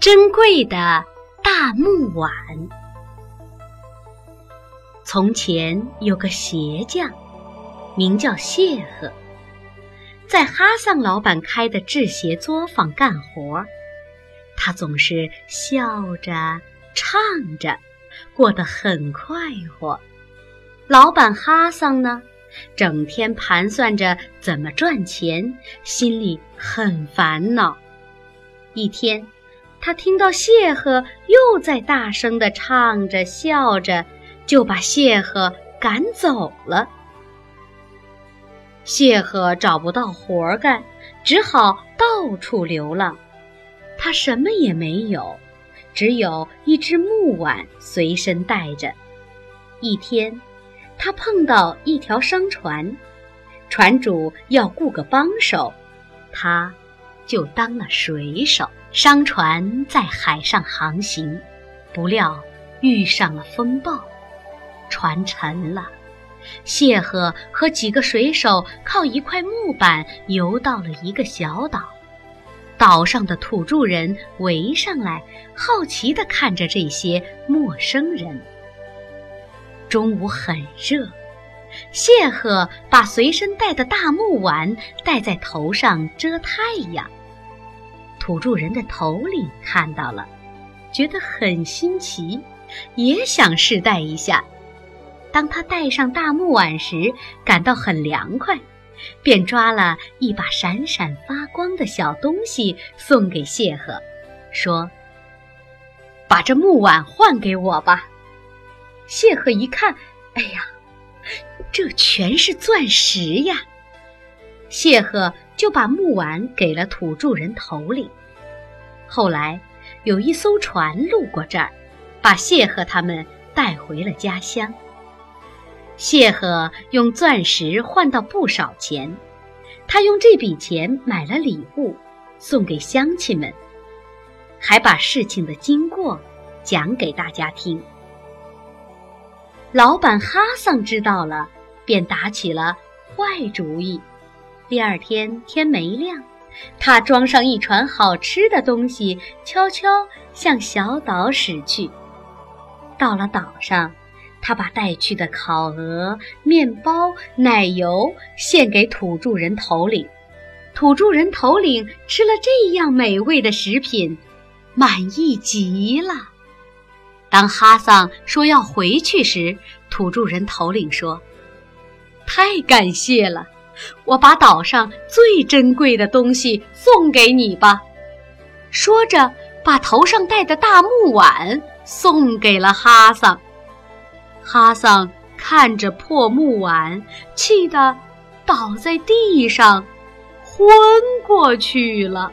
珍贵的大木碗。从前有个鞋匠，名叫谢赫，在哈桑老板开的制鞋作坊干活。他总是笑着唱着，过得很快活。老板哈桑呢，整天盘算着怎么赚钱，心里很烦恼。一天。他听到谢赫又在大声地唱着笑着，就把谢赫赶走了。谢赫找不到活干，只好到处流浪。他什么也没有，只有一只木碗随身带着。一天，他碰到一条商船，船主要雇个帮手，他就当了水手。商船在海上航行，不料遇上了风暴，船沉了。谢赫和几个水手靠一块木板游到了一个小岛，岛上的土著人围上来，好奇地看着这些陌生人。中午很热，谢赫把随身带的大木碗戴在头上遮太阳。土著人的头领看到了，觉得很新奇，也想试戴一下。当他戴上大木碗时，感到很凉快，便抓了一把闪闪发光的小东西送给谢赫，说：“把这木碗换给我吧。”谢赫一看，哎呀，这全是钻石呀！谢赫就把木碗给了土著人头领。后来，有一艘船路过这儿，把谢赫他们带回了家乡。谢赫用钻石换到不少钱，他用这笔钱买了礼物，送给乡亲们，还把事情的经过讲给大家听。老板哈桑知道了，便打起了坏主意。第二天天没亮。他装上一船好吃的东西，悄悄向小岛驶去。到了岛上，他把带去的烤鹅、面包、奶油献给土著人头领。土著人头领吃了这样美味的食品，满意极了。当哈桑说要回去时，土著人头领说：“太感谢了。”我把岛上最珍贵的东西送给你吧，说着，把头上戴的大木碗送给了哈桑。哈桑看着破木碗，气得倒在地上，昏过去了。